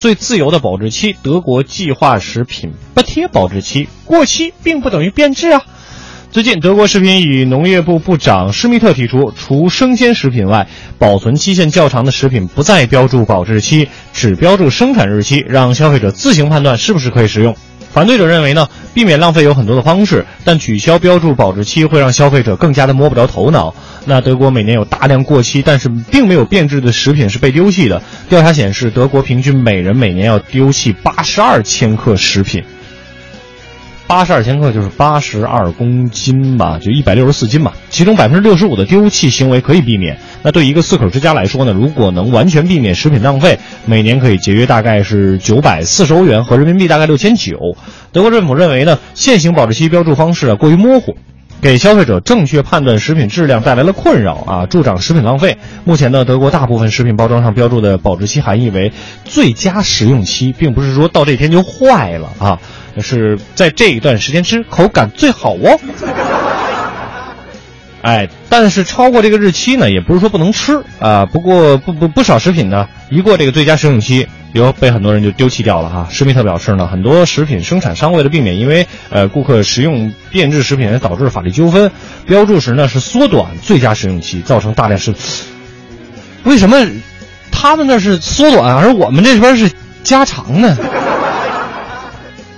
最自由的保质期，德国计划食品不贴保质期，过期并不等于变质啊。最近，德国食品与农业部部长施密特提出，除生鲜食品外，保存期限较长的食品不再标注保质期，只标注生产日期，让消费者自行判断是不是可以食用。反对者认为呢，避免浪费有很多的方式，但取消标注保质期会让消费者更加的摸不着头脑。那德国每年有大量过期但是并没有变质的食品是被丢弃的。调查显示，德国平均每人每年要丢弃八十二千克食品。八十二千克就是八十二公斤吧，就一百六十四斤吧。其中百分之六十五的丢弃行为可以避免。那对一个四口之家来说呢，如果能完全避免食品浪费，每年可以节约大概是九百四十欧元和人民币大概六千九。德国政府认为呢，现行保质期标注方式啊过于模糊，给消费者正确判断食品质量带来了困扰啊，助长食品浪费。目前呢，德国大部分食品包装上标注的保质期含义为最佳食用期，并不是说到这天就坏了啊。是在这一段时间吃，口感最好哦。哎，但是超过这个日期呢，也不是说不能吃啊。不过不不不少食品呢，一过这个最佳食用期，有被很多人就丢弃掉了哈。施密特表示呢，很多食品生产商为了避免因为呃顾客食用变质食品而导致法律纠纷，标注时呢是缩短最佳食用期，造成大量是。为什么他们那是缩短，而我们这边是加长呢？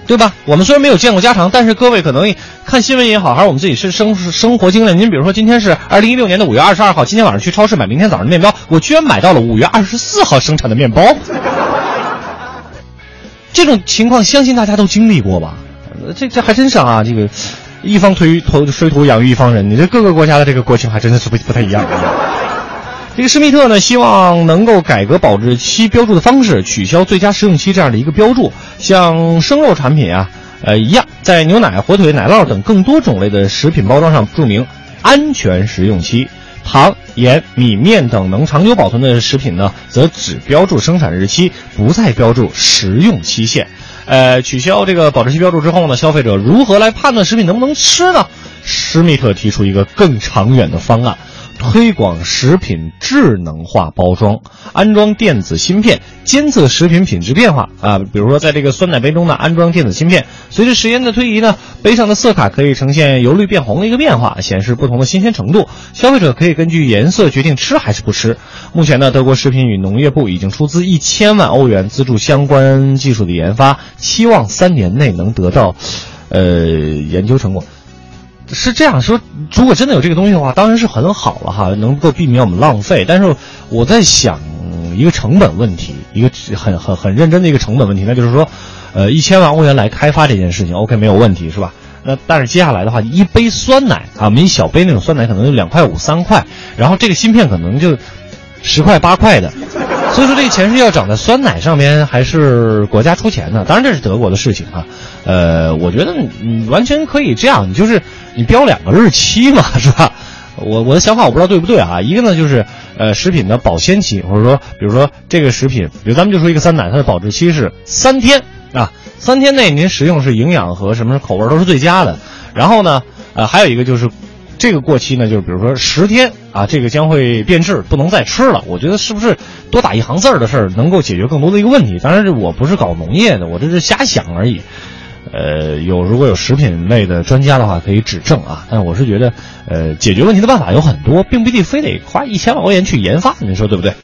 对吧？我们虽然没有见过家常，但是各位可能看新闻也好，还是我们自己是生生活经历。您比如说，今天是二零一六年的五月二十二号，今天晚上去超市买明天早上的面包，我居然买到了五月二十四号生产的面包。这种情况，相信大家都经历过吧？这这还真是啊！这个一方推土水土养育一方人，你这各个国家的这个国情还真的是不不太一样。这个施密特呢，希望能够改革保质期标注的方式，取消最佳食用期这样的一个标注。像生肉产品啊，呃一样，在牛奶、火腿、奶酪等更多种类的食品包装上注明安全食用期。糖、盐、米面等能长久保存的食品呢，则只标注生产日期，不再标注食用期限。呃，取消这个保质期标注之后呢，消费者如何来判断食品能不能吃呢？施密特提出一个更长远的方案。推广食品智能化包装，安装电子芯片监测食品品质变化啊，比如说在这个酸奶杯中呢安装电子芯片，随着时间的推移呢，杯上的色卡可以呈现由绿变红的一个变化，显示不同的新鲜程度，消费者可以根据颜色决定吃还是不吃。目前呢，德国食品与农业部已经出资一千万欧元资助相关技术的研发，期望三年内能得到，呃，研究成果。是这样说，如果真的有这个东西的话，当然是很好了哈，能够避免我们浪费。但是我在想一个成本问题，一个很很很认真的一个成本问题，那就是说，呃，一千万欧元来开发这件事情，OK 没有问题是吧？那但是接下来的话，一杯酸奶啊，我们一小杯那种酸奶可能就两块五三块，然后这个芯片可能就十块八块的。所以说，这个钱是要长在酸奶上面，还是国家出钱呢？当然，这是德国的事情啊。呃，我觉得你完全可以这样，你就是你标两个日期嘛，是吧？我我的想法我不知道对不对啊。一个呢，就是呃，食品的保鲜期，或者说，比如说这个食品，比如咱们就说一个酸奶，它的保质期是三天啊，三天内您食用是营养和什么口味都是最佳的。然后呢，呃，还有一个就是。这个过期呢，就是比如说十天啊，这个将会变质，不能再吃了。我觉得是不是多打一行字儿的事儿，能够解决更多的一个问题？当然，我不是搞农业的，我这是瞎想而已。呃，有如果有食品类的专家的话，可以指正啊。但我是觉得，呃，解决问题的办法有很多，并不一定非得花一千万欧元去研发，你说对不对？